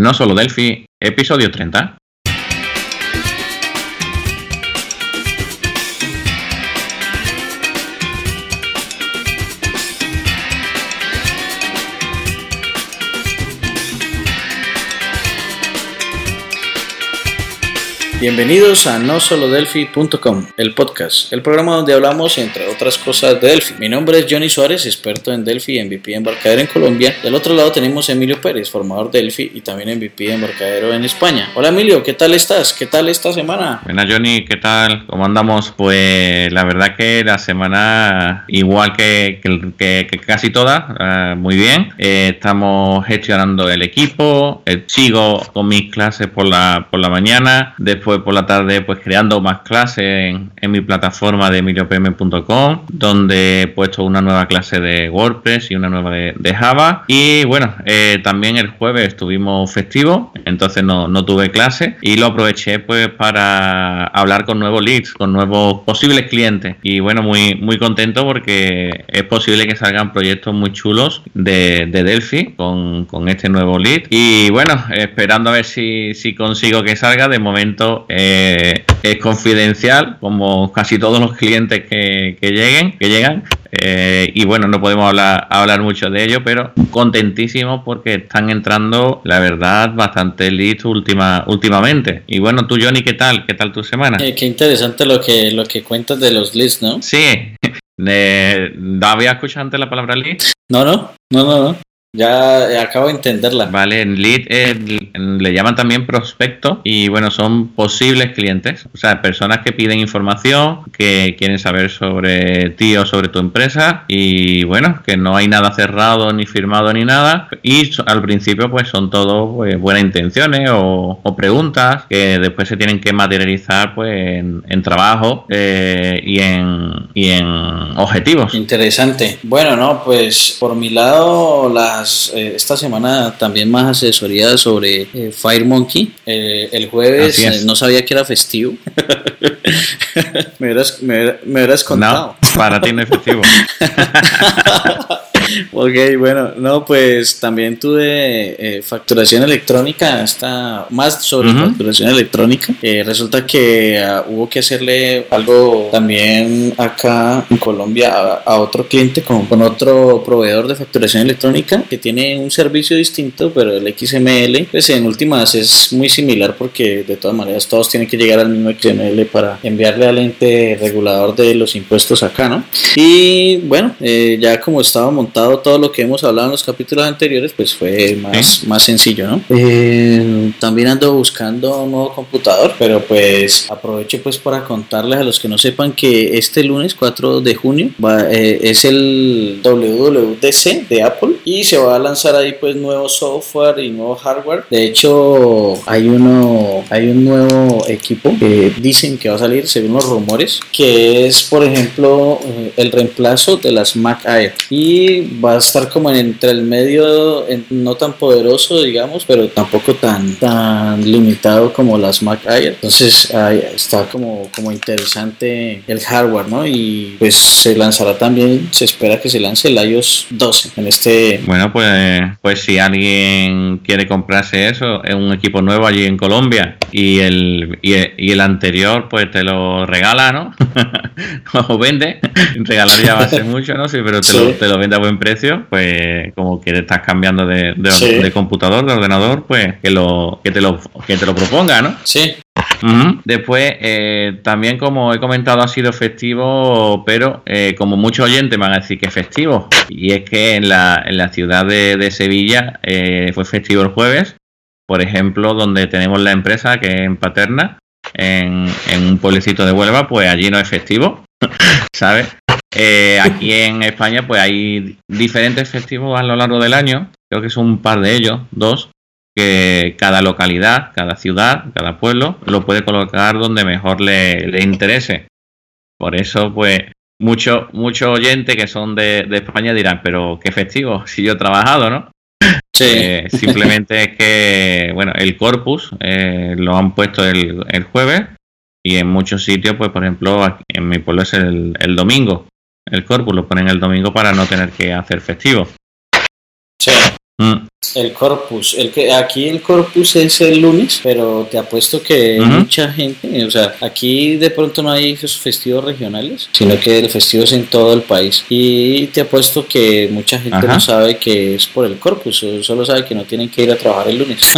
No solo Delphi, episodio 30. Bienvenidos a nosolodelphi.com, el podcast, el programa donde hablamos entre otras cosas de Delphi. Mi nombre es Johnny Suárez, experto en Delphi y MVP embarcadero en Colombia. Del otro lado tenemos a Emilio Pérez, formador de Delphi y también MVP embarcadero en España. Hola Emilio, ¿qué tal estás? ¿Qué tal esta semana? Buenas Johnny, ¿qué tal? ¿Cómo andamos? Pues la verdad que la semana igual que, que, casi toda, eh, muy bien. Eh, estamos gestionando el equipo, eh, sigo con mis clases por la, por la mañana, después por la tarde pues creando más clases en, mi plataforma de emiliopm.com donde he puesto una nueva clase de WordPress y una nueva de, Java. Y bueno eh, también el jueves estuvimos festivo entonces no, no, tuve clase. Y lo aproveché pues para hablar con nuevos leads con nuevos posibles clientes. Y bueno muy muy contento porque es posible que salgan proyectos muy chulos de, de Delphi con, con, este nuevo lead. Y bueno esperando a ver si, si consigo que salga. De momento eh, es confidencial, como casi todos los clientes que, lleguen, que llegan. Eh, y bueno, no podemos hablar, hablar mucho de ello, pero contentísimos porque están entrando, la verdad, bastante leads última, últimamente. Y bueno, tú, Johnny, ¿qué tal? ¿Qué tal tu semana? Eh, qué interesante lo que, lo que cuentas de los leads, ¿no? Sí. ¿Había escuchado antes la palabra lead? No, no, no, no, no. Ya acabo de entenderla. Vale, en lead le llaman también prospecto y bueno, son posibles clientes, o sea, personas que piden información, que quieren saber sobre ti o sobre tu empresa y bueno, que no hay nada cerrado ni firmado ni nada y al principio pues son todo pues, buenas intenciones o, preguntas que después se tienen que materializar pues en, trabajo eh, y, en, y en objetivos. Interesante. Bueno, no, pues por mi lado la eh, esta semana también más asesoría sobre eh, FireMonkey. Eh, el jueves no sabía que era festivo. me, hubieras, me, contado. No, para ti no es festivo. ok, bueno, no, pues también tuve eh, facturación electrónica, está más sobre facturación electrónica. Eh, resulta que ah, hubo que hacerle algo también acá en Colombia a, otro cliente con, con, otro proveedor de facturación electrónica que tiene un servicio distinto, pero el XML, pues en últimas es muy similar porque de todas maneras todos tienen que llegar al mismo XML para enviarle al ente regulador de los impuestos acá, ¿no? Y bueno, eh, ya como estaba montado todo lo que hemos hablado en los capítulos anteriores, pues fue más, más sencillo, ¿no? Eh, también ando buscando un nuevo computador, pero pues aprovecho pues para contarles a los que no sepan que este lunes 4 de junio eh, es el WWDC de Apple y se va a lanzar ahí pues nuevo software y nuevo hardware. De hecho, hay uno, hay un nuevo equipo que dicen que va a salir según los rumores, que es por ejemplo eh, el reemplazo de las Mac Air y va a estar como entre el medio, no tan poderoso, digamos, pero tampoco tan, tan limitado como las Mac Air. Entonces está como, como interesante el hardware, ¿no? Y pues se lanzará también, se espera que se lance el iOS 12 en este... Bueno, pues, pues si alguien quiere comprarse eso, es un equipo nuevo allí en Colombia y el, y el, anterior pues te lo regala, ¿no? o vende. Regalar ya va a ser mucho, ¿no? Sí, pero te, Lo, te lo vende a buen precio, pues como que estás cambiando de, de, computador, de ordenador, pues que lo que te lo que te lo proponga, ¿no? Sí. Después, eh, también como he comentado, ha sido festivo, pero eh, como muchos oyentes van a decir que es festivo. Y es que en la, ciudad de, Sevilla eh, fue festivo el jueves, por ejemplo, donde tenemos la empresa que es en Paterna, en, un pueblecito de Huelva, pues allí no es festivo, ¿sabes? Aquí en España pues hay diferentes festivos a lo largo del año, creo que son un par de ellos, dos, que cada localidad, cada ciudad, cada pueblo lo puede colocar donde mejor le, interese. Por eso pues muchos mucho oyentes que son de, España dirán, pero qué festivo, si yo he trabajado, ¿no? Sí. Eh, simplemente es que, bueno, el corpus eh, lo han puesto el, el, jueves y en muchos sitios, pues por ejemplo, en mi pueblo es el, el domingo el corpus lo ponen el domingo para no tener que hacer festivo. Sí. Mm. El corpus, el que aquí el corpus es el lunes, pero te apuesto que mucha gente, o sea, aquí de pronto no hay esos festivos regionales, sino que el festivo es en todo el país. Y te apuesto que mucha gente no sabe que es por el corpus, solo sabe que no tienen que ir a trabajar el lunes.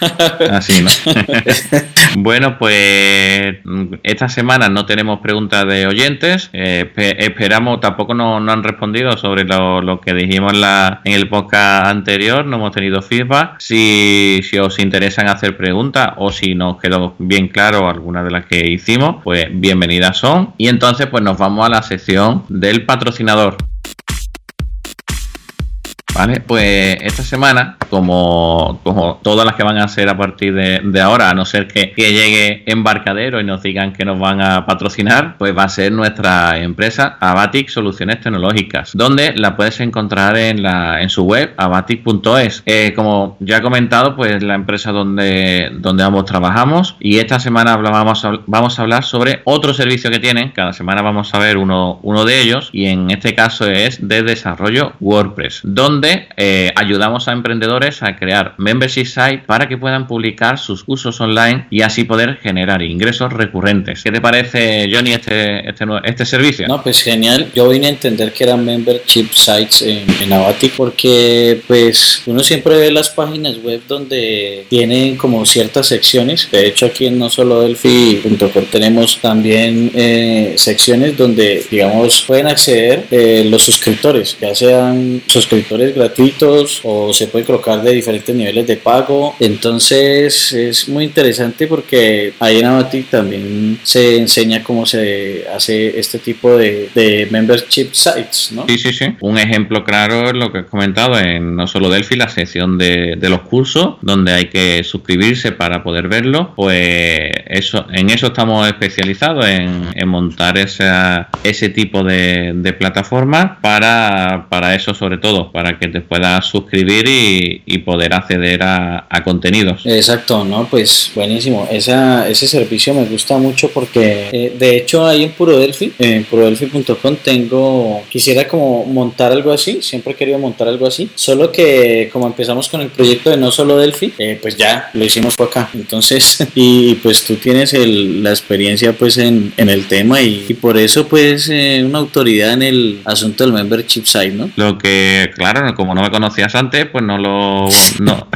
Así, ¿no? bueno, pues esta semana no tenemos preguntas de oyentes, eh, esperamos, tampoco nos no han respondido sobre lo, que dijimos la, en el podcast anterior, no hemos tenido feedback. Si, os interesan hacer preguntas o si nos quedó bien claro alguna de las que hicimos, pues bienvenidas son. Y entonces pues nos vamos a la sección del patrocinador. Vale, pues esta semana, como, como todas las que van a ser a partir de, ahora, a no ser que, llegue embarcadero y nos digan que nos van a patrocinar, pues va a ser nuestra empresa Abatic Soluciones Tecnológicas, donde la puedes encontrar en, la, en su web abatic.es. Eh, como ya he comentado, pues la empresa donde, donde ambos trabajamos y esta semana vamos a, vamos a hablar sobre otro servicio que tienen. Cada semana vamos a ver uno, uno de ellos y en este caso es de desarrollo WordPress, donde eh, ayudamos a emprendedores a crear membership site para que puedan publicar sus usos online y así poder generar ingresos recurrentes. ¿Qué te parece, Johnny, este, este, este servicio? No, pues genial. Yo vine a entender que eran membership sites en, en porque pues uno siempre ve las páginas web donde tienen como ciertas secciones. De hecho, aquí en no solo Delphi.com tenemos también eh, secciones donde, digamos, pueden acceder eh, los suscriptores, ya sean suscriptores gratuitos o se puede colocar de diferentes niveles de pago. Entonces es muy interesante porque ahí en Abatic también se enseña cómo se hace este tipo de, de membership sites, ¿no? Sí, sí, sí. Un ejemplo claro es lo que he comentado en no solo Delphi, la sección de, de los cursos, donde hay que suscribirse para poder verlo. Pues eso, en eso estamos especializados, en, en montar esa, ese tipo de, de plataformas para, para eso sobre todo, para que te puedas suscribir y, poder acceder a, contenidos. Exacto, ¿no? Pues buenísimo. Esa, ese servicio me gusta mucho porque eh, de hecho ahí en Puro Delphi, en purodelphi.com tengo, quisiera como montar algo así, siempre he querido montar algo así, solo que como empezamos con el proyecto de no solo Delphi, eh, pues ya lo hicimos por acá. Entonces, y pues tú tienes la experiencia pues en, el tema y, por eso pues eh, una autoridad en el asunto del membership site, ¿no? Lo que, claro, como no me conocías antes, pues no lo no,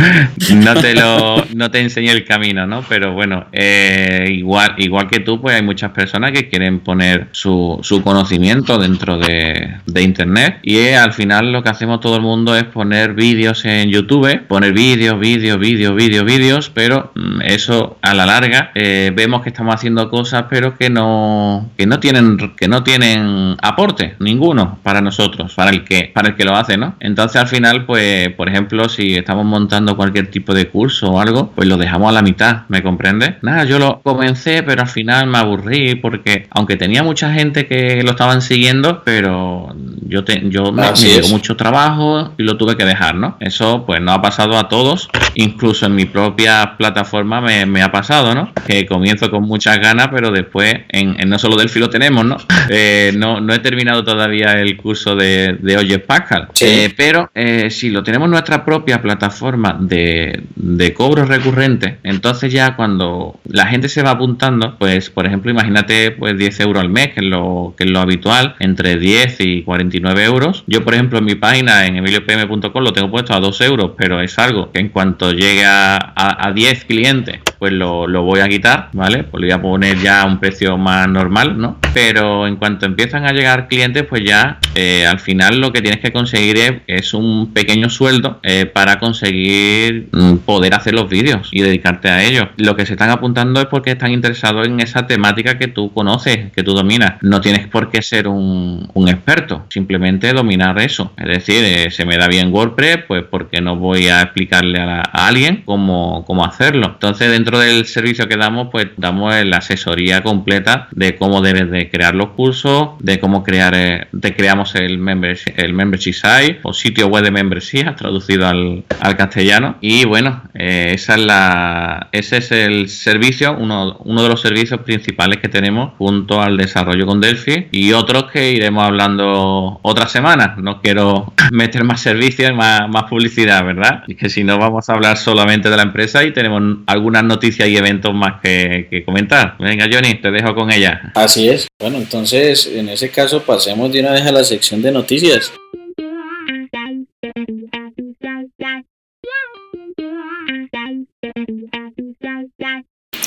no te lo no te enseñé el camino, ¿no? Pero bueno, eh, igual igual que tú, pues hay muchas personas que quieren poner su, su conocimiento dentro de, de internet y al final lo que hacemos todo el mundo es poner vídeos en YouTube, poner vídeos, vídeos, vídeos, vídeos, vídeos, pero mm, eso a la larga eh, vemos que estamos haciendo cosas, pero que no que no tienen que no tienen aporte ninguno para nosotros, para el que para el que lo hace, ¿no? Entonces al final, pues, por ejemplo, si estamos montando cualquier tipo de curso o algo, pues lo dejamos a la mitad, ¿me comprende? Nada, yo lo comencé, pero al final me aburrí porque, aunque tenía mucha gente que lo estaban siguiendo, pero yo, te, yo me, me mucho trabajo y lo tuve que dejar, ¿no? Eso, pues, no ha pasado a todos, incluso en mi propia plataforma me, ha pasado, ¿no? Que comienzo con muchas ganas, pero después, en, no solo Delphi lo tenemos, ¿no? Eh, no, no he terminado todavía el curso de, de Oye Pascal, eh, pero eh, si lo tenemos en nuestra propia plataforma de, de cobros recurrentes, entonces ya cuando la gente se va apuntando, pues por ejemplo, imagínate pues 10 euros al mes, que es lo, habitual, entre 10 y 49 euros. Yo, por ejemplo, en mi página en emiliopm.com lo tengo puesto a 2 euros, pero es algo que en cuanto llegue a, a, 10 clientes, pues lo, lo, voy a quitar, ¿vale? Pues le voy a poner ya un precio más normal, ¿no? Pero en cuanto empiezan a llegar clientes, pues ya eh, al final lo que tienes que conseguir es, un pequeño sueldo eh, para conseguir mm, poder hacer los vídeos y dedicarte a ellos. Lo que se están apuntando es porque están interesados en esa temática que tú conoces, que tú dominas. No tienes por qué ser un, experto, simplemente dominar eso. Es decir, eh, se me da bien WordPress, pues porque no voy a explicarle a, alguien cómo, cómo hacerlo. Entonces, dentro del servicio que damos, pues damos la asesoría completa de cómo debes de crear los cursos, de cómo crear, eh, de creamos el membership, el membership site o sitio web de membresía traducido al, castellano. Y bueno, eh, esa es la, ese es el servicio, uno, uno de los servicios principales que tenemos junto al desarrollo con Delphi y otros que iremos hablando otras semanas. No quiero meter más servicios más, más publicidad, ¿verdad? Y que si no vamos a hablar solamente de la empresa y tenemos algunas noticias y eventos más que, que comentar. Venga, Johnny, te dejo con ella. Así es. Bueno, entonces en ese caso pasemos de una vez a la sección de noticias.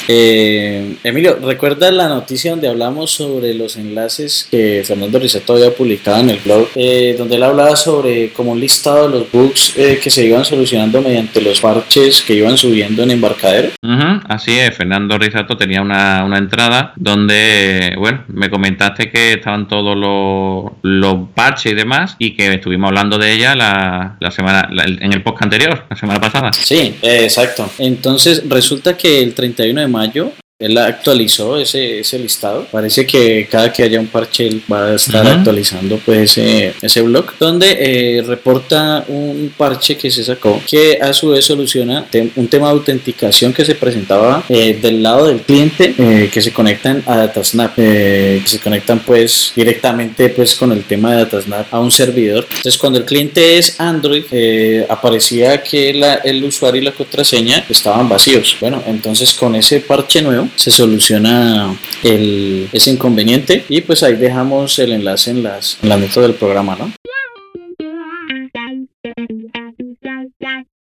Eh, Emilio, ¿recuerdas la noticia donde hablamos sobre los enlaces que Fernando Riseto había publicado en el blog? Eh, donde él hablaba sobre como un listado de los bugs eh, que se iban solucionando mediante los parches que iban subiendo en embarcadero. así es, Fernando Risato tenía una, entrada donde, bueno, me comentaste que estaban todos los, los parches y demás y que estuvimos hablando de ella la, la semana, en el post anterior, la semana pasada. Sí, exacto. Entonces resulta que el 31 de mayo él actualizó ese, ese listado. Parece que cada que haya un parche él va a estar actualizando pues ese, ese blog donde eh, reporta un parche que se sacó que a su vez soluciona un tema de autenticación que se presentaba eh, del lado del cliente eh, que se conectan a Datasnap que se conectan pues directamente pues con el tema de Datasnap a un servidor. Entonces cuando el cliente es Android aparecía que la, el usuario y la contraseña estaban vacíos. Bueno, entonces con ese parche nuevo se soluciona el, ese inconveniente y pues ahí dejamos el enlace en las, en la nota del programa, ¿no?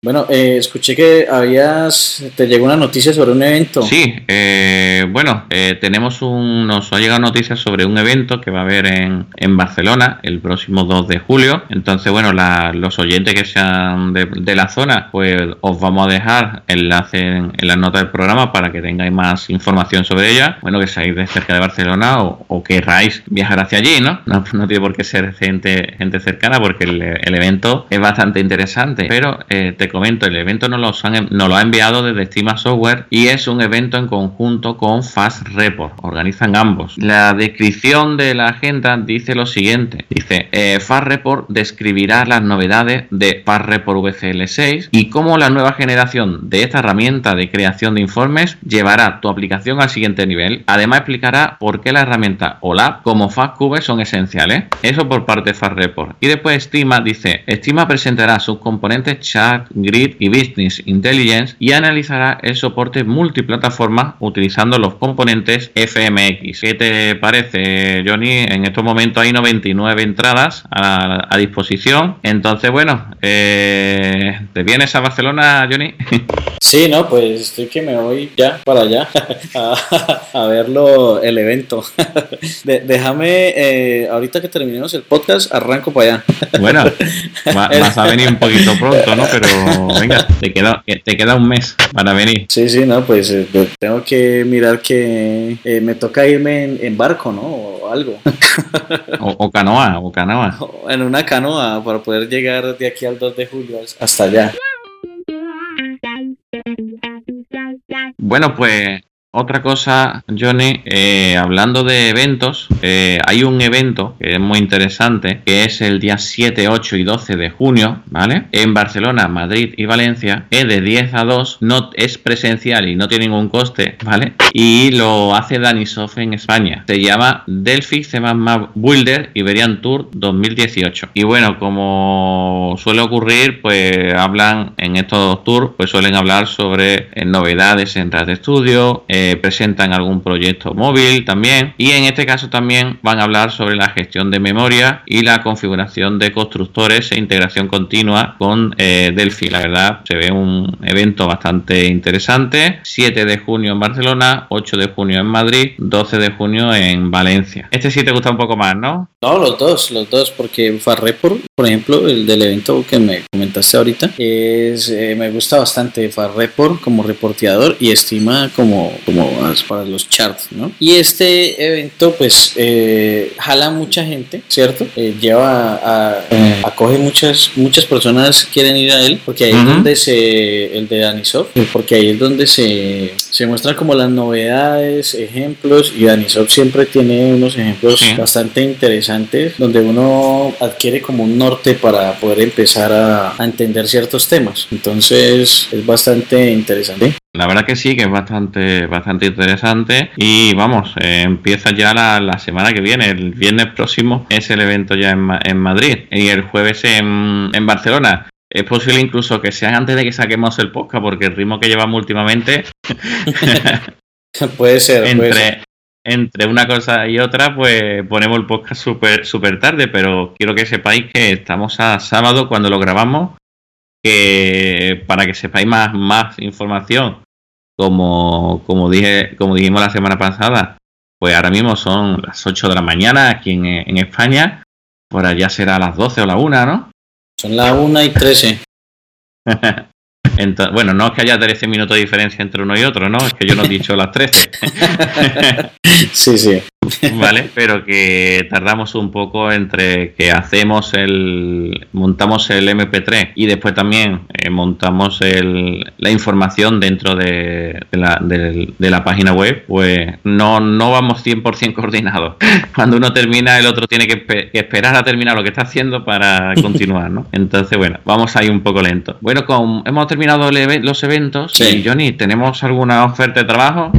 Bueno, eh, escuché que habías, te llegó una noticia sobre un evento. Sí, eh, bueno, eh, tenemos un, nos ha llegado noticias sobre un evento que va a haber en, en Barcelona el próximo 2 de julio. Entonces, bueno, los oyentes que sean de, la zona, pues os vamos a dejar enlace en, en las notas del programa para que tengáis más información sobre ella. Bueno, que seáis de cerca de Barcelona o, o querráis viajar hacia allí, ¿no? ¿no? tiene por qué ser gente, gente cercana porque el, el evento es bastante interesante, pero te comento, el evento nos lo, lo ha enviado desde Estima Software y es un evento en conjunto con Fast Report. Organizan ambos. La descripción de la agenda dice lo siguiente. Dice, eh, Fast Report describirá las novedades de Fast Report VCL6 y cómo la nueva generación de esta herramienta de creación de informes llevará tu aplicación al siguiente nivel. Además explicará por qué la herramienta OLAP como FastCube son esenciales. Eso por parte de Fast Report. Y después Estima dice, Estima presentará sus componentes chat, Grid y Business Intelligence y analizará el soporte multiplataforma utilizando los componentes FMX. ¿Qué te parece, Johnny? En estos momentos hay 99 entradas a, disposición. Entonces, bueno, eh, ¿te vienes a Barcelona, Johnny? Sí, no, pues estoy que me voy ya para allá a, verlo, el evento. déjame, eh, ahorita que terminemos el podcast, arranco para allá. Bueno, vas a venir un poquito pronto, ¿no? Pero venga, te queda, te queda un mes para venir. Sí, sí, no, pues eh, tengo que mirar que eh, me toca irme en, barco, ¿no? O algo. o, canoa, o canoa. En una canoa para poder llegar de aquí al 2 de julio hasta allá. Bueno, pues otra cosa, Johnny, eh, hablando de eventos, eh, hay un evento que es muy interesante, que es el día 7, 8 y 12 de junio, ¿vale? En Barcelona, Madrid y Valencia, es de 10 a 2, no es presencial y no tiene ningún coste, ¿vale? Y lo hace Danisoft en España. Se llama Delphi C++ Builder Iberian Tour 2018. Y bueno, como suele ocurrir, pues hablan en estos tours, pues suelen hablar sobre eh, novedades en de estudio, presentan algún proyecto móvil también y en este caso también van a hablar sobre la gestión de memoria y la configuración de constructores e integración continua con eh, Delphi. La verdad se ve un evento bastante interesante. 7 de junio en Barcelona, 8 de junio en Madrid, 12 de junio en Valencia. Este sí te gusta un poco más, ¿no? No, los dos, los dos, porque Farreport, por ejemplo, el del evento que me comentaste ahorita, es, eh, me gusta bastante Farreport como reporteador y Estima como como para los charts, ¿no? Y este evento pues eh, jala mucha gente, ¿cierto? Eh, lleva a, acoge muchas muchas personas quieren ir a él porque ahí es donde se el de Danisoft, porque ahí es donde se, se muestran como las novedades, ejemplos y Danisoft siempre tiene unos ejemplos bastante interesantes donde uno adquiere como un norte para poder empezar a, a entender ciertos temas. Entonces es bastante interesante. La verdad que sí, que es bastante, bastante interesante. Y vamos, eh, empieza ya la, semana que viene. El viernes próximo es el evento ya en, en Madrid y el jueves en, en, Barcelona. Es posible incluso que sea antes de que saquemos el podcast, porque el ritmo que llevamos últimamente. puede ser. Entre, entre una cosa y otra, pues ponemos el podcast súper super tarde, pero quiero que sepáis que estamos a sábado cuando lo grabamos que para que sepáis más, más información, como, como, dije, como dijimos la semana pasada, pues ahora mismo son las 8 de la mañana aquí en, en España, por allá será las 12 o la 1, ¿no? Son las 1 y 13. Entonces, bueno, no es que haya 13 minutos de diferencia entre uno y otro, ¿no? Es que yo no he dicho las 13. sí, sí. ¿vale? Pero que tardamos un poco entre que hacemos el, montamos el MP3 y después también eh, montamos el, la información dentro de, la, de, la, página web, pues no, no vamos 100% coordinados. Cuando uno termina, el otro tiene que, esperar a terminar lo que está haciendo para continuar, ¿no? Entonces, bueno, vamos ahí un poco lento. Bueno, con, hemos terminado los eventos y Johnny, ¿tenemos alguna oferta de trabajo?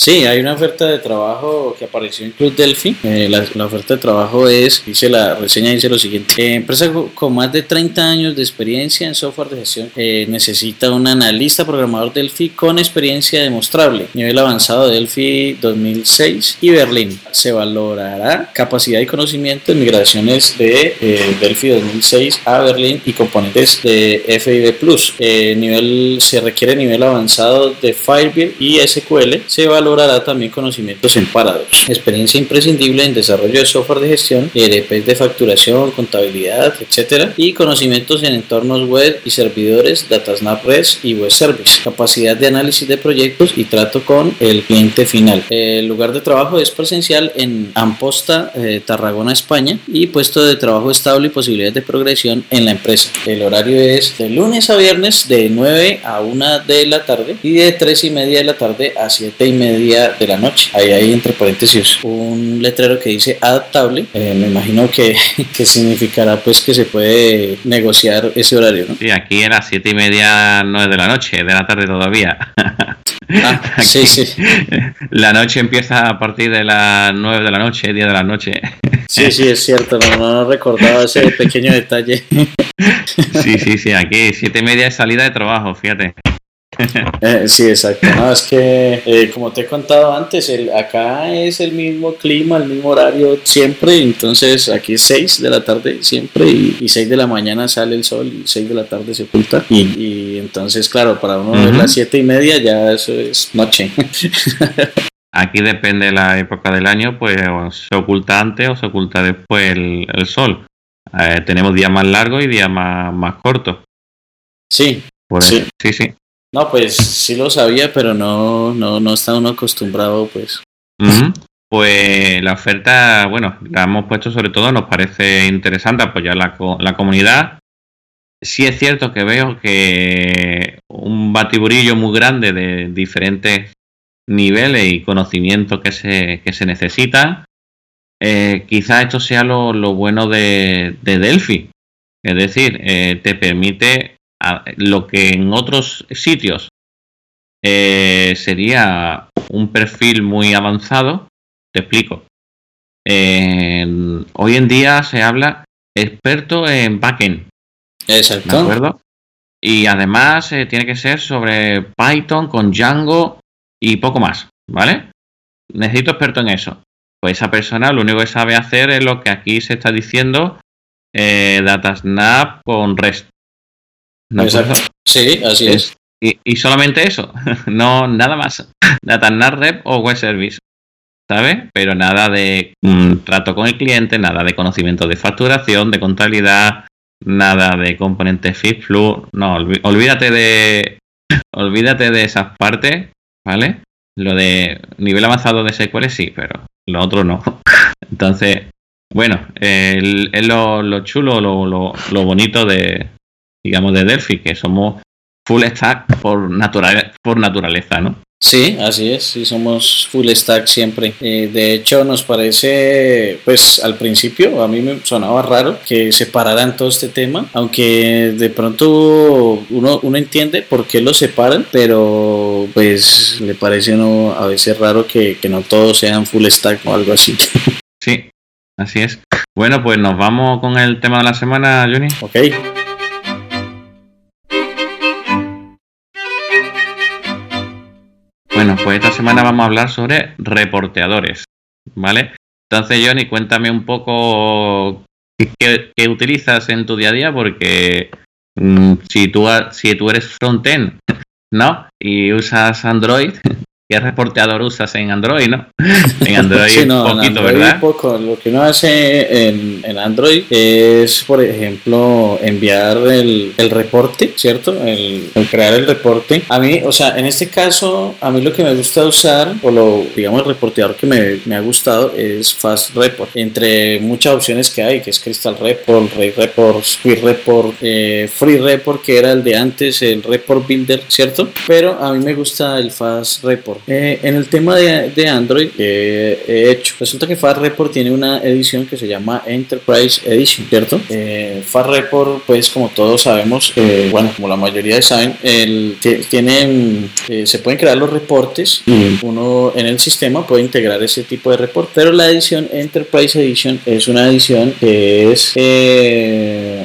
Sí, hay una oferta de trabajo que apareció en Club Delphi. Eh, la, oferta de trabajo es, dice la reseña, dice lo siguiente. Eh, empresa con más de 30 años de experiencia en software de gestión eh, necesita un analista programador Delphi con experiencia demostrable. Nivel avanzado de Delphi 2006 y Berlín. Se valorará capacidad y conocimiento en migraciones de Delphi 2006 a Berlín y componentes de FIB Plus. nivel, se requiere nivel avanzado de Firebird y SQL. Se valora valorará también conocimientos en Paradox, experiencia imprescindible en desarrollo de software de gestión, ERP de facturación, contabilidad, etc. Y conocimientos en entornos web y servidores, DataSnap REST y Web Service, capacidad de análisis de proyectos y trato con el cliente final. El lugar de trabajo es presencial en Amposta, eh, Tarragona, España y puesto de trabajo estable y posibilidades de progresión en la empresa. El horario es de lunes a viernes de 9 a 1 de la tarde y de 3 y media de la tarde a 7 y media de la noche. Ahí hay entre paréntesis un letrero que dice adaptable. Eh, me imagino que, que, significará pues que se puede negociar ese horario, ¿no? Sí, aquí era siete y media, no de la noche, de la tarde todavía. Ah, sí, sí. La noche empieza a partir de las 9 de la noche, 10 de la noche. Sí, sí, es cierto, no, no recordaba ese pequeño detalle. Sí, sí, sí, aquí siete y media es salida de trabajo, fíjate. Eh, sí, exacto. No, es que, eh, como te he contado antes, el, acá es el mismo clima, el mismo horario siempre. Entonces, aquí es 6 de la tarde siempre y, 6 de la mañana sale el sol y 6 de la tarde se oculta. Y, entonces, claro, para uno de las 7 y media ya eso es noche. Aquí depende de la época del año, pues se oculta antes o se oculta después el, sol. Eh, tenemos días más largos y días más, más cortos. Sí, pues, sí. sí, sí. No, pues sí lo sabía, pero no, no, no está uno acostumbrado, pues. Pues la oferta, bueno, la hemos puesto sobre todo, nos parece interesante apoyar la, la comunidad. Sí es cierto que veo que un batiburillo muy grande de diferentes niveles y conocimientos que se, que se necesitan. Eh, quizás esto sea lo, lo bueno de, de, Delphi. Es decir, eh, te permite lo que en otros sitios eh, sería un perfil muy avanzado, te explico. hoy en día se habla experto en backend. Exacto. ¿De acuerdo? Y además eh, tiene que ser sobre Python con Django y poco más, ¿vale? Necesito experto en eso. Pues esa persona lo único que sabe hacer es lo que aquí se está diciendo eh, DataSnap con REST. Sí, así es. Y, solamente eso, no nada más. Data Rep o Web Service, ¿sabes? Pero nada de mm, trato con el cliente, nada de conocimiento de facturación, de contabilidad, nada de componentes FitFlu. No, olvídate de, olvídate de esas partes, ¿vale? Lo de nivel avanzado de SQL sí, pero lo otro no. Entonces, bueno, es lo, chulo, lo, lo, bonito de, digamos, de Delphi, que somos full stack por, por naturaleza, ¿no? Sí, así es, sí somos full stack siempre. Eh, de hecho, nos parece, pues al principio a mí me sonaba raro que separaran todo este tema, aunque de pronto uno, uno entiende por qué lo separan, pero pues le parece uno a veces raro que, que no todos sean full stack o algo así. Sí, así es. Bueno, pues nos vamos con el tema de la semana, Johnny. Ok. Bueno, pues esta semana vamos a hablar sobre reporteadores, ¿vale? Entonces, Johnny, cuéntame un poco qué, utilizas en tu día a día, porque mm, si, tú, si tú eres frontend, ¿no? Y usas Android, ¿Qué reporteador usas en Android, no? En Android sí, no, poquito, ¿verdad? Poco. Lo que uno hace en, en, Android es, por ejemplo, enviar el, el reporte, ¿cierto? El, crear el reporte. A mí, o sea, en este caso, a mí lo que me gusta usar, o lo, digamos, el reporteador que me, me ha gustado es Fast Report. Entre muchas opciones que hay, que es Crystal Report, Ray Report, Squid Report, eh, Free Report, que era el de antes, el Report Builder, ¿cierto? Pero a mí me gusta el Fast Report. Eh, en el tema de, Android que he hecho, resulta que Far Report tiene una edición que se llama Enterprise Edition, ¿cierto? Eh, Far Report, pues como todos sabemos, eh, bueno, como la mayoría saben, el, tienen, eh, se pueden crear los reportes y uno en el sistema puede integrar ese tipo de report, pero la edición Enterprise Edition es una edición que es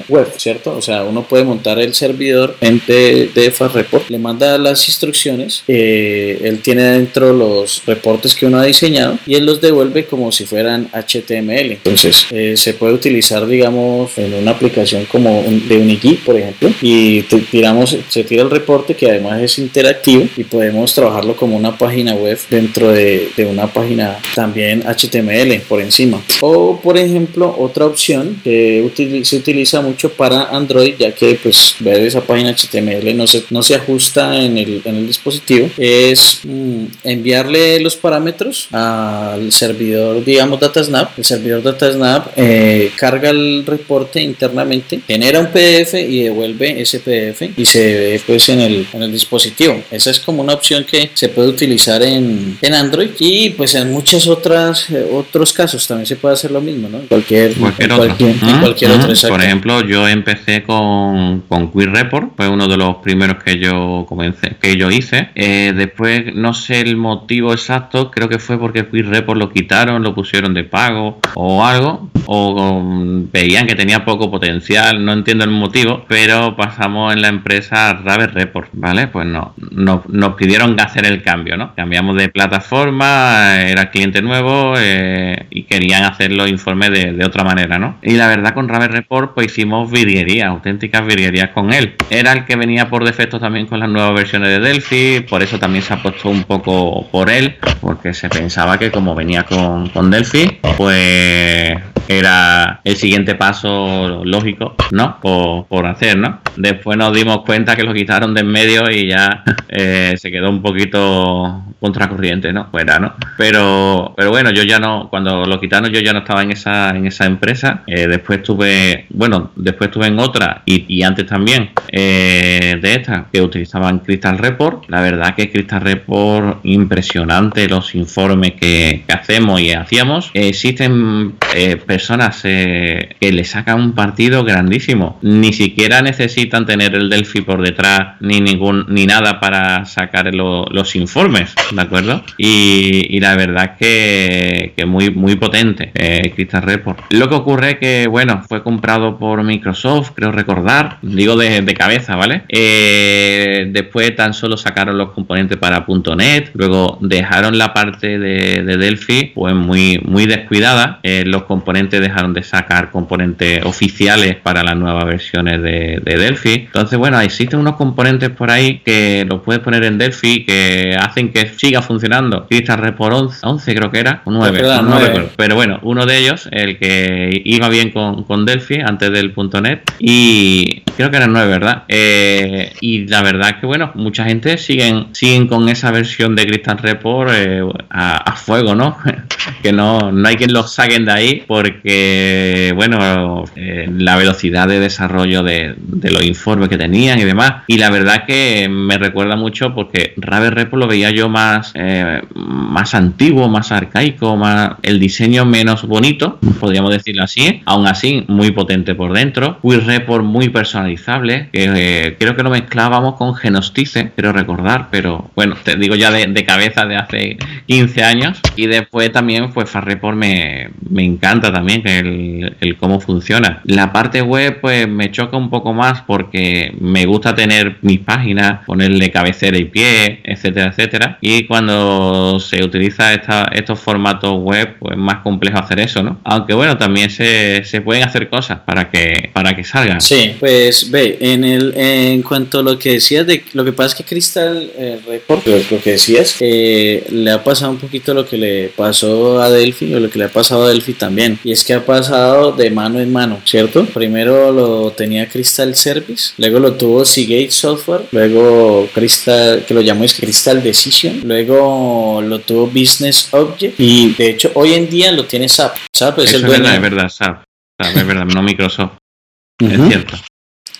web, ¿cierto? O sea, uno puede montar el servidor de, de Far Report, le manda las instrucciones, él tiene dentro los reportes que uno ha diseñado y él los devuelve como si fueran HTML. Entonces eh, se puede utilizar, digamos, en una aplicación como de Unigui, por ejemplo, y tiramos, se tira el reporte que además es interactivo y podemos trabajarlo como una página web dentro de, de una página también HTML por encima. O, por ejemplo, otra opción que se utiliza mucho para Android, ya que pues ver esa página HTML no se, no se ajusta en el, en el dispositivo, es mm, enviarle los parámetros al servidor, digamos, DataSnap. El servidor DataSnap eh, carga el reporte internamente, genera un PDF y devuelve ese PDF y se ve pues en el, en el dispositivo. Esa es como una opción que se puede utilizar en, en Android y pues en muchos otras, eh, otros casos también se puede hacer lo mismo, ¿no? En cualquier, cualquier, otro. Por ejemplo, yo empecé con, con Report, fue uno de los primeros que yo comencé, que yo hice. Eh, después, no sé el motivo exacto, creo que fue porque Quick Report lo quitaron, lo pusieron de pago o algo, o veían que tenía poco potencial, no entiendo el motivo, pero pasamos en la empresa Raver Report, ¿vale? Pues no, nos pidieron hacer el cambio, ¿no? Cambiamos de plataforma, era cliente nuevo eh, y querían hacer los informes de, otra manera, ¿no? Y la verdad con Raver Report pues hicimos virguerías, auténticas virguerías con él. Era el que venía por defecto también con las nuevas versiones de Delphi, por eso también se ha puesto un poco por él, porque se pensaba que como venía con, con Delphi, pues era el siguiente paso lógico, ¿no? Por, por, hacer, ¿no? Después nos dimos cuenta que lo quitaron de en medio y ya eh, se quedó un poquito contracorriente, ¿no? Fuera, ¿no? Pero, pero bueno, yo ya no, cuando lo quitaron yo ya no estaba en esa, en esa empresa. Eh, después tuve, bueno, después estuve en otra y, y antes también eh, de esta que utilizaban Crystal Report. La verdad que Crystal Report impresionante los informes que, hacemos y hacíamos. existen personas eh, que le sacan un partido grandísimo. Ni siquiera necesitan tener el Delphi por detrás ni ningún ni nada para sacar los informes, ¿de acuerdo? Y, la verdad es que, muy, muy potente eh, Crystal Report. Lo que ocurre es que, bueno, fue comprado por Microsoft, creo recordar, digo de, cabeza, ¿vale? Eh, después tan solo sacaron los componentes para .NET, luego dejaron la parte de, de Delphi, pues muy, muy descuidada. los componentes dejaron de sacar componentes oficiales para las nuevas versiones de, Delphi. Entonces, bueno, existen unos componentes por ahí que los puedes poner en Delphi que hacen que siga funcionando. Crystal Report 11, creo que era, o 9, no, recuerdo. Pero bueno, uno de ellos, el que iba bien con, con Delphi antes del .NET y creo que era 9, ¿verdad? Eh, y la verdad que bueno, mucha gente siguen, siguen con esa versión de Crystal Report eh, a, fuego, ¿no? que no, no hay quien los saquen de ahí porque, bueno, eh, la velocidad de desarrollo de, los informes que tenían y demás. Y la verdad que me recuerda mucho porque Raver Report lo veía yo más, más antiguo, más arcaico, más el diseño menos bonito, podríamos decirlo así. Aún así, muy potente por dentro. Quick Report muy personalizable, que eh, creo que lo mezclábamos con Genostice, quiero recordar, pero bueno, te digo ya de, cabeza de hace 15 años. Y después también, pues Farreport me, me encanta también el, el cómo funciona. La parte web, pues me choca un poco más porque me gusta tener mis páginas, ponerle cabecera y pie, etcétera, etcétera. Y cuando se utiliza esta, estos formatos web, pues es más complejo hacer eso, ¿no? Aunque bueno, también se, se pueden hacer cosas para que, para que salgan. Sí, pues ve, en el en cuanto a lo que decías de lo que pasa es que Crystal eh, Report, lo, que decías, eh, le ha pasado un poquito lo que le pasó a Delphi o lo que le ha pasado a Delphi también. Y es que ha pasado de mano en mano, ¿cierto? Primero lo tenía Crystal Service, luego lo tuvo Seagate Software, luego Crystal, que lo llamó es Crystal Decision, luego lo tuvo Business Object y de hecho hoy en día lo tiene SAP. SAP es el dueño. Es verdad, es verdad, SAP es verdad, no Microsoft. Es cierto.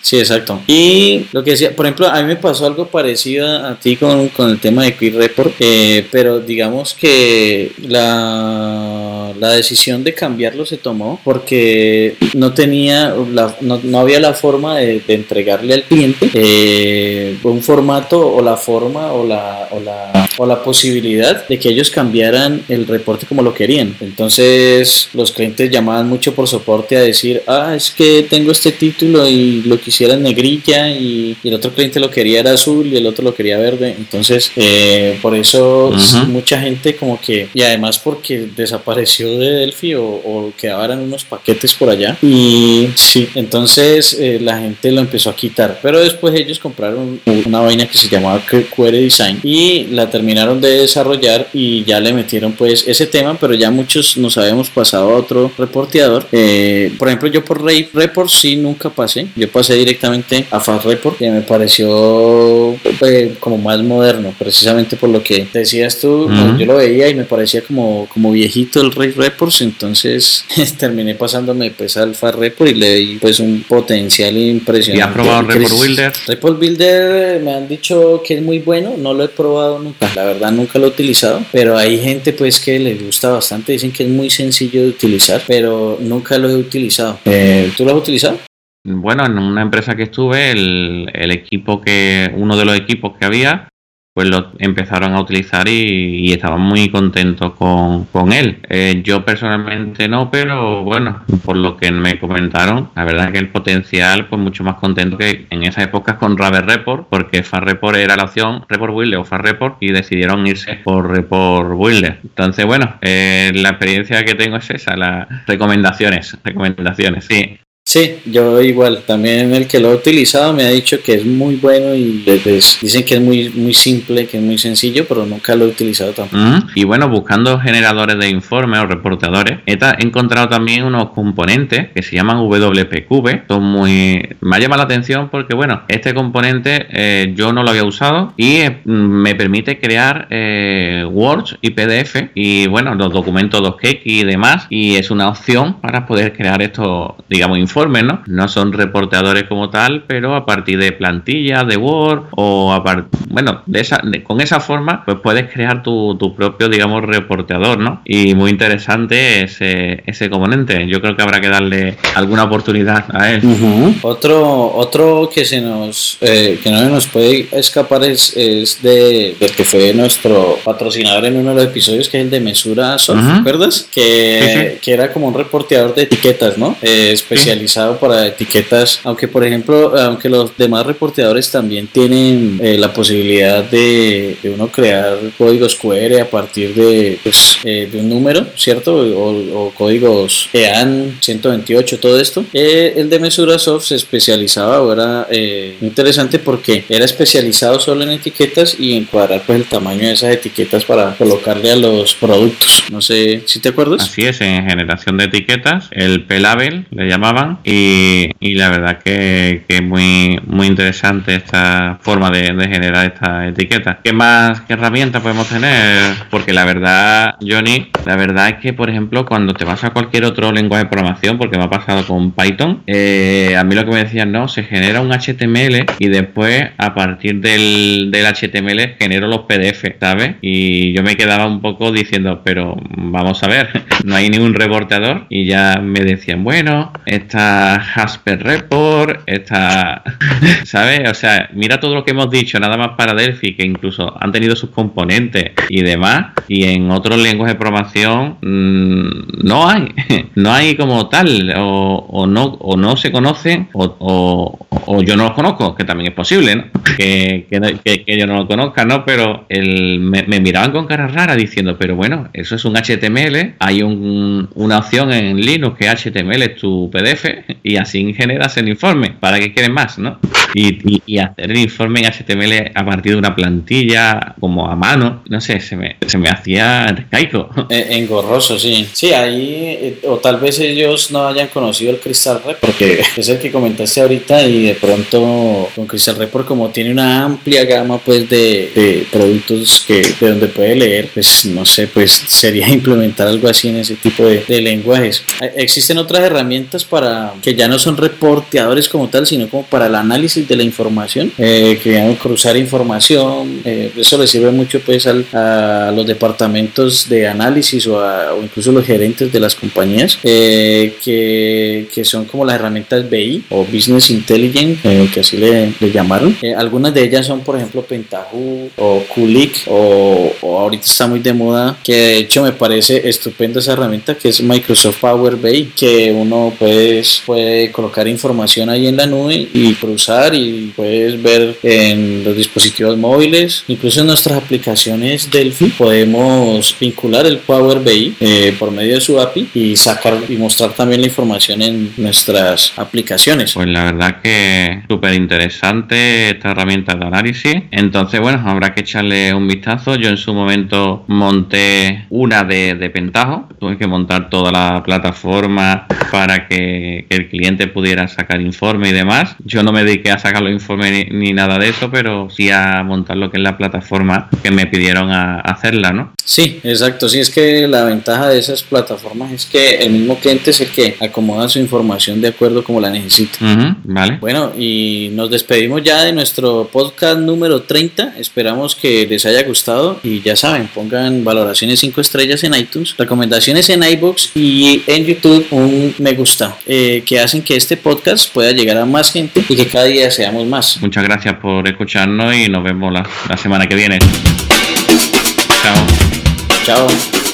Sí, exacto. Y lo que decía, por ejemplo, a mí me pasó algo parecido a ti con, el tema de Quick Report, eh, pero digamos que la, la, decisión de cambiarlo se tomó porque no tenía, no, había la forma de, entregarle al cliente eh, un formato o la forma o la, o la, o la posibilidad de que ellos cambiaran el reporte como lo querían. Entonces los clientes llamaban mucho por soporte a decir, ah, es que tengo este título y lo quisiera era negrilla y, el otro cliente lo quería era azul y el otro lo quería verde. Entonces, eh, por eso mucha gente como que, y además porque desapareció de Delphi o, o quedaban unos paquetes por allá. Y sí, entonces eh, la gente lo empezó a quitar. Pero después ellos compraron una vaina que se llamaba Query Design y la terminaron de desarrollar y ya le metieron pues ese tema, pero ya muchos nos habíamos pasado a otro reporteador. Eh, por ejemplo, yo por Ray Report sí nunca pasé. Yo pasé directamente a Fast Report que me pareció pues, como más moderno, precisamente por lo que decías tú, yo lo veía y me parecía como, como viejito el Ray Reports, entonces terminé pasándome pues al Fast Report y le di pues un potencial impresionante. ¿Y has probado Report Builder? Report Builder me han dicho que es muy bueno, no lo he probado nunca, la verdad nunca lo he utilizado, pero hay gente pues que le gusta bastante, dicen que es muy sencillo de utilizar, pero nunca lo he utilizado. Eh, ¿Tú lo has utilizado? Bueno, en una empresa que estuve, el, el, equipo que, uno de los equipos que había, pues lo empezaron a utilizar y, estaban muy contentos con, con él. Eh, yo personalmente no, pero bueno, por lo que me comentaron, la verdad que el potencial, pues mucho más contento que en esa época con Raver Report, porque Far Report era la opción Report Builder o Far Report y decidieron irse por Report Builder. Entonces, bueno, eh, la experiencia que tengo es esa, las recomendaciones, recomendaciones, sí. Sí, yo igual, también el que lo ha utilizado me ha dicho que es muy bueno y pues, dicen que es muy, muy simple, que es muy sencillo, pero nunca lo he utilizado tampoco. Y bueno, buscando generadores de informes o reportadores, he encontrado también unos componentes que se llaman WPQB, son muy... me ha llamado la atención porque bueno, este componente eh, yo no lo había usado y eh, me permite crear eh, Words y PDF y bueno, los documentos 2K y demás y es una opción para poder crear estos, digamos, informes ¿no? No son reporteadores como tal, pero a partir de plantillas de Word o a bueno, de esa, con esa forma, pues puedes crear tu, propio, digamos, reporteador, ¿no? Y muy interesante ese, ese componente. Yo creo que habrá que darle alguna oportunidad a él. Otro, otro que se nos, eh, que no nos puede escapar es, es de, del que fue nuestro patrocinador en uno de los episodios, que es el de Mesura Soft, ¿recuerdas? Que, que era como un reporteador de etiquetas, ¿no? Eh, especializado para etiquetas, aunque por ejemplo, aunque los demás reporteadores también tienen eh, la posibilidad de, uno crear códigos QR a partir de, pues, de un número, ¿cierto? O, códigos EAN 128, todo esto. el de Mesurasoft se especializaba, ahora interesante porque era especializado solo en etiquetas y encuadrar pues el tamaño de esas etiquetas para colocarle a los productos. No sé si te acuerdas. Así es, en generación de etiquetas, el P-Label le llamaban y, la verdad que, es muy, muy interesante esta forma de, generar esta etiqueta. ¿Qué más, herramientas podemos tener? Porque la verdad, Johnny, la verdad es que, por ejemplo, cuando te vas a cualquier otro lenguaje de programación, porque me ha pasado con Python, eh, a mí lo que me decían, no, se genera un HTML y después a partir del, del HTML genero los PDF, ¿sabes? Y yo me quedaba un poco diciendo, pero vamos a ver, no hay ningún reporteador y ya me decían, bueno, está Hasper Report, está, ¿sabes? O sea, mira todo lo que hemos dicho, nada más para Delphi, que incluso han tenido sus componentes y demás, y en otros lenguajes de programación mmm, no hay, no hay como tal, o, no, o no se conocen, o, yo no los conozco, que también es posible. Que, que, que, yo no lo conozca, ¿no? Pero el, me, me, miraban con cara rara diciendo, pero bueno, eso es un HTML, hay un, una opción en Linux que HTML es tu PDF y así generas el informe. ¿Para qué quieres más, no? Y, y, hacer el informe en HTML a partir de una plantilla como a mano, no sé, se me, se me hacía arcaico. Engorroso, sí. Sí, ahí, eh, o tal vez ellos no hayan conocido el Crystal Report, porque es el que comentaste ahorita y de pronto con Crystal Report como tiene una amplia gama pues de, de productos que de donde puede leer, pues no sé, pues sería implementar algo así en ese tipo de, de lenguajes. Eh, existen otras herramientas para que ya no son reporteadores como tal, sino como para el análisis de la información, eh, que van a cruzar información, eh, eso le sirve mucho pues al, a los departamentos de análisis o, a, o incluso los gerentes de las compañías, eh, que, que, son como las herramientas BI o Business Intelligence, eh, que así le, le llamaron. Eh, algunas de ellas son por ejemplo Pentaho o Kulik o, o, ahorita está muy de moda, que de hecho me parece estupenda esa herramienta que es Microsoft Power BI, que uno pues, puede colocar información ahí en la nube y cruzar y puedes ver en los dispositivos móviles, incluso en nuestras aplicaciones Delphi podemos vincular el Power BI eh, por medio de su API y sacar y mostrar también la información en nuestras aplicaciones. Pues la verdad que súper interesante esta herramienta de análisis. Entonces, bueno, habrá que echarle un vistazo. Yo en su momento monté una de, de Pentaho, tuve que montar toda la plataforma para que, que el cliente pudiera sacar informe y demás. Yo no me dediqué a sacar los informes ni, ni, nada de eso, pero sí a montar lo que es la plataforma que me pidieron a, a hacerla, ¿no? Sí, exacto. Sí, es que la ventaja de esas plataformas es que el mismo cliente es el que acomoda su información de acuerdo como la necesita. Uh -huh, vale. Bueno, y nos despedimos ya de nuestro podcast número 30. Esperamos que les haya gustado y ya saben, pongan valoraciones 5 estrellas en iTunes, recomendaciones en iBooks y en YouTube un me gusta, eh, que hacen que este podcast pueda llegar a más gente y que cada día seamos más. Muchas gracias por escucharnos y nos vemos la, la semana que viene. Chao. Chao.